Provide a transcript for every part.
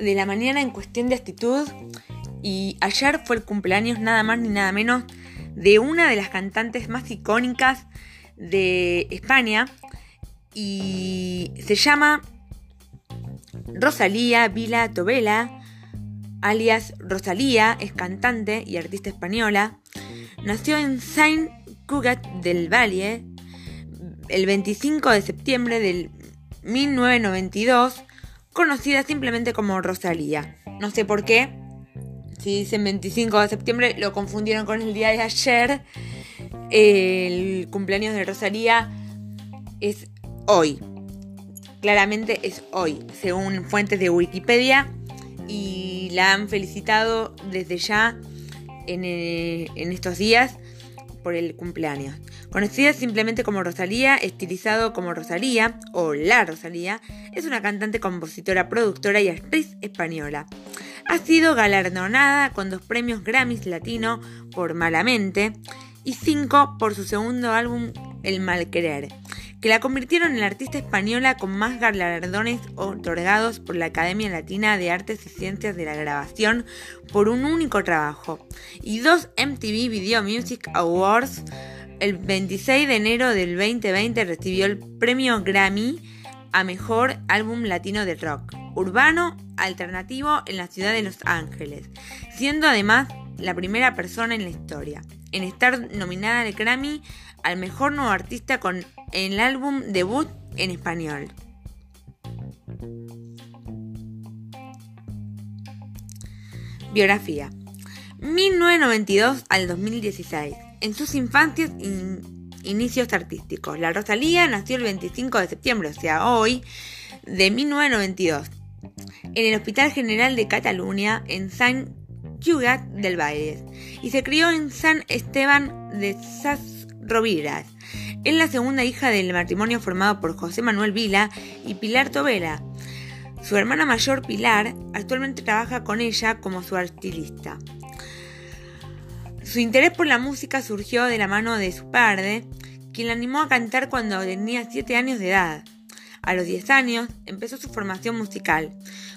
de la mañana en cuestión de actitud y ayer fue el cumpleaños nada más ni nada menos de una de las cantantes más icónicas de España y se llama Rosalía Vila Tobela, alias Rosalía, es cantante y artista española. Nació en Saint Cugat del Valle el 25 de septiembre del 1992, conocida simplemente como Rosalía. No sé por qué, si dicen 25 de septiembre, lo confundieron con el día de ayer. El cumpleaños de Rosalía es hoy. Claramente es hoy, según fuentes de Wikipedia. Y la han felicitado desde ya en, eh, en estos días por el cumpleaños. Conocida simplemente como Rosalía, estilizado como Rosalía o La Rosalía, es una cantante, compositora, productora y actriz española. Ha sido galardonada con dos premios Grammys Latino por Malamente y cinco por su segundo álbum El Malquerer, que la convirtieron en la artista española con más galardones otorgados por la Academia Latina de Artes y Ciencias de la Grabación por un único trabajo, y dos MTV Video Music Awards. El 26 de enero del 2020 recibió el premio Grammy a Mejor Álbum Latino de Rock, urbano, alternativo en la ciudad de Los Ángeles, siendo además la primera persona en la historia en estar nominada al Grammy al mejor nuevo artista con el álbum debut en español. Biografía. 1992 al 2016. En sus infancias e inicios artísticos. La Rosalía nació el 25 de septiembre, o sea, hoy, de 1992, en el Hospital General de Cataluña, en Saint Del Valle, y se crió en San Esteban de Sas Roviras. Es la segunda hija del matrimonio formado por José Manuel Vila y Pilar Tobela. Su hermana mayor, Pilar, actualmente trabaja con ella como su artilista. Su interés por la música surgió de la mano de su padre, quien la animó a cantar cuando tenía 7 años de edad. A los 10 años empezó su formación musical.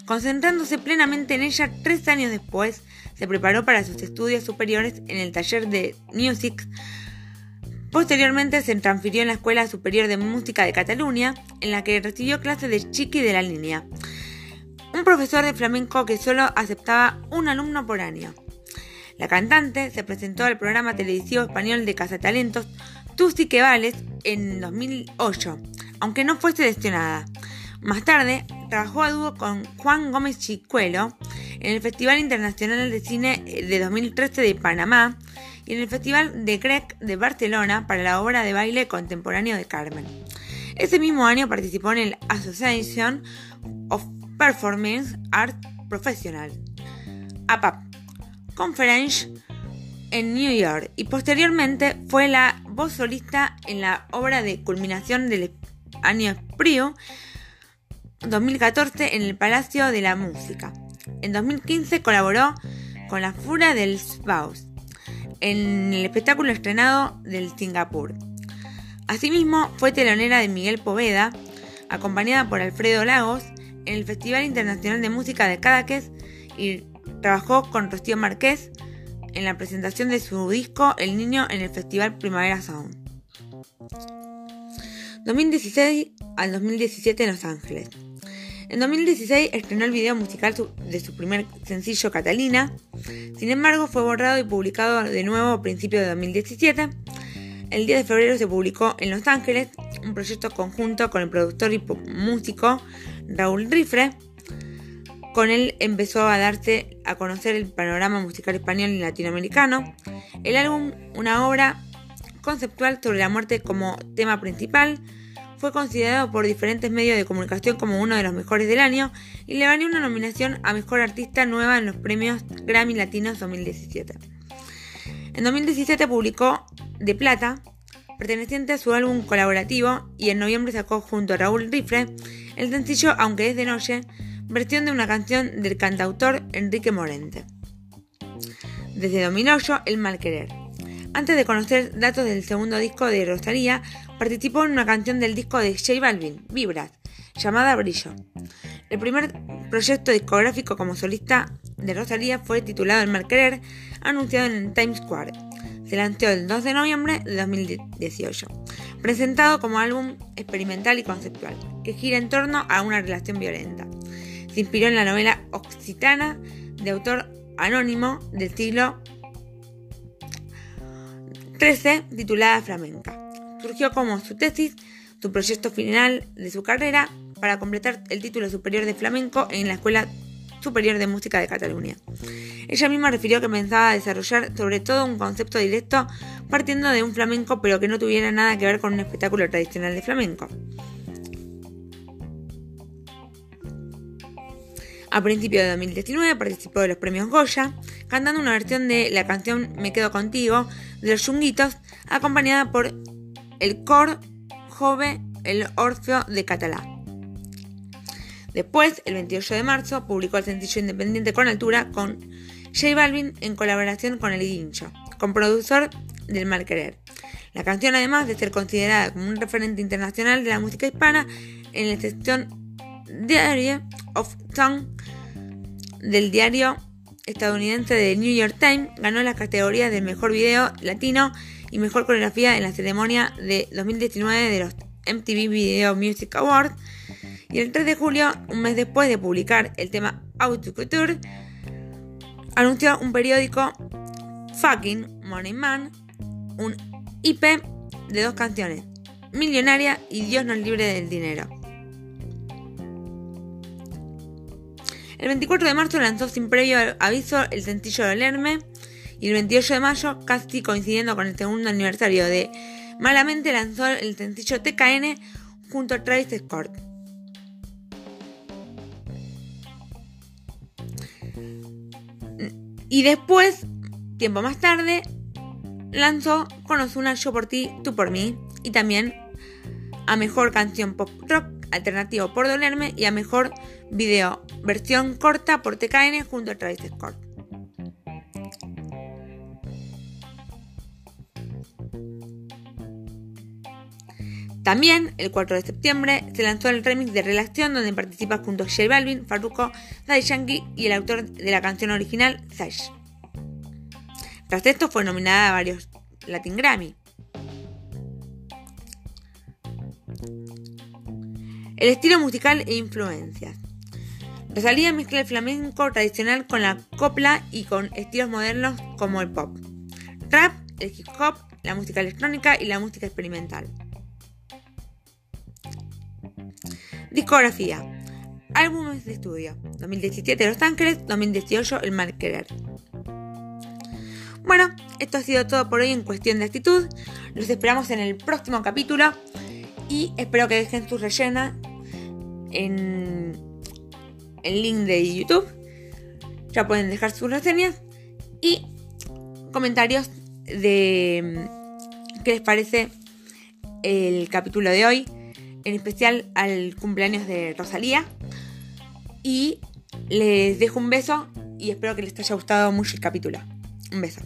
Concentrándose plenamente en ella, tres años después se preparó para sus estudios superiores en el taller de Music. Posteriormente se transfirió en la Escuela Superior de Música de Cataluña, en la que recibió clases de chiqui de la línea, un profesor de flamenco que solo aceptaba un alumno por año. La cantante se presentó al programa televisivo español de Cazatalentos Tú sí que vales en 2008, aunque no fue seleccionada. Más tarde, trabajó a dúo con Juan Gómez Chicuelo en el Festival Internacional de Cine de 2013 de Panamá y en el Festival de Grec de Barcelona para la obra de baile contemporáneo de Carmen. Ese mismo año participó en el Association of Performance Art Professional, APAP, Conference en New York y posteriormente fue la voz solista en la obra de culminación del año Prio 2014 en el Palacio de la Música. En 2015 colaboró con la Fura del Spaus en el espectáculo estrenado del Singapur. Asimismo, fue telonera de Miguel Poveda, acompañada por Alfredo Lagos, en el Festival Internacional de Música de Cadaqués y trabajó con Rocío Márquez en la presentación de su disco El Niño en el Festival Primavera Sound. 2016 al 2017 en Los Ángeles. En 2016 estrenó el video musical de su primer sencillo Catalina, sin embargo fue borrado y publicado de nuevo a principios de 2017. El 10 de febrero se publicó en Los Ángeles un proyecto conjunto con el productor y músico Raúl Rifre. Con él empezó a darse a conocer el panorama musical español y latinoamericano. El álbum, una obra conceptual sobre la muerte como tema principal, fue considerado por diferentes medios de comunicación como uno de los mejores del año y le ganó una nominación a Mejor Artista Nueva en los premios Grammy Latinos 2017. En 2017 publicó De Plata, perteneciente a su álbum colaborativo, y en noviembre sacó junto a Raúl Rifle el sencillo Aunque es de noche, versión de una canción del cantautor Enrique Morente. Desde 2008, El Mal Querer. Antes de conocer datos del segundo disco de Rosalía, participó en una canción del disco de J Balvin, Vibras, llamada Brillo. El primer proyecto discográfico como solista de Rosalía fue titulado El Mal anunciado en Times Square. Se lanzó el 2 de noviembre de 2018, presentado como álbum experimental y conceptual, que gira en torno a una relación violenta. Se inspiró en la novela Occitana de autor anónimo del siglo XIII titulada Flamenca. Surgió como su tesis, su proyecto final de su carrera para completar el título superior de flamenco en la Escuela Superior de Música de Cataluña. Ella misma refirió que pensaba desarrollar sobre todo un concepto directo partiendo de un flamenco pero que no tuviera nada que ver con un espectáculo tradicional de flamenco. A principios de 2019 participó de los premios Goya, cantando una versión de la canción Me Quedo Contigo de los Yunguitos, acompañada por el cor Jove el Orfeo de Catalá. Después, el 28 de marzo, publicó el sencillo independiente con altura con J Balvin en colaboración con El Guincho, con productor del Mal Querer. La canción, además de ser considerada como un referente internacional de la música hispana en la sección Diary of Song del diario estadounidense de New York Times, ganó las categorías del mejor video latino y mejor coreografía en la ceremonia de 2019 de los MTV Video Music Awards. Y el 3 de julio, un mes después de publicar el tema Auto Couture, anunció un periódico Fucking Money Man, un IP de dos canciones, Millonaria y Dios nos libre del dinero. El 24 de marzo lanzó sin previo aviso el sencillo del Herme y el 28 de mayo, casi coincidiendo con el segundo aniversario de Malamente, lanzó el sencillo TKN junto a Travis Scott. Y después, tiempo más tarde, lanzó Con Ozuna Yo por ti, tú por mí y también a mejor canción pop rock alternativo por Dolerme y a mejor video versión corta por TKN junto a Travis Scott. También, el 4 de septiembre, se lanzó el remix de Relación donde participa junto a J Balvin, Farruko, Daddy Yankee y el autor de la canción original, Sash. Tras esto fue nominada a varios Latin Grammy. El estilo musical e influencias. Rosalía mezcla el flamenco tradicional con la copla y con estilos modernos como el pop, rap, el hip hop, la música electrónica y la música experimental. Discografía. Álbumes de estudio. 2017 Los Ángeles, 2018 El Mal Querer. Bueno, esto ha sido todo por hoy en cuestión de actitud. Los esperamos en el próximo capítulo y espero que dejen sus rellenas en el link de YouTube. Ya pueden dejar sus reseñas y comentarios de qué les parece el capítulo de hoy, en especial al cumpleaños de Rosalía. Y les dejo un beso y espero que les haya gustado mucho el capítulo. Un beso.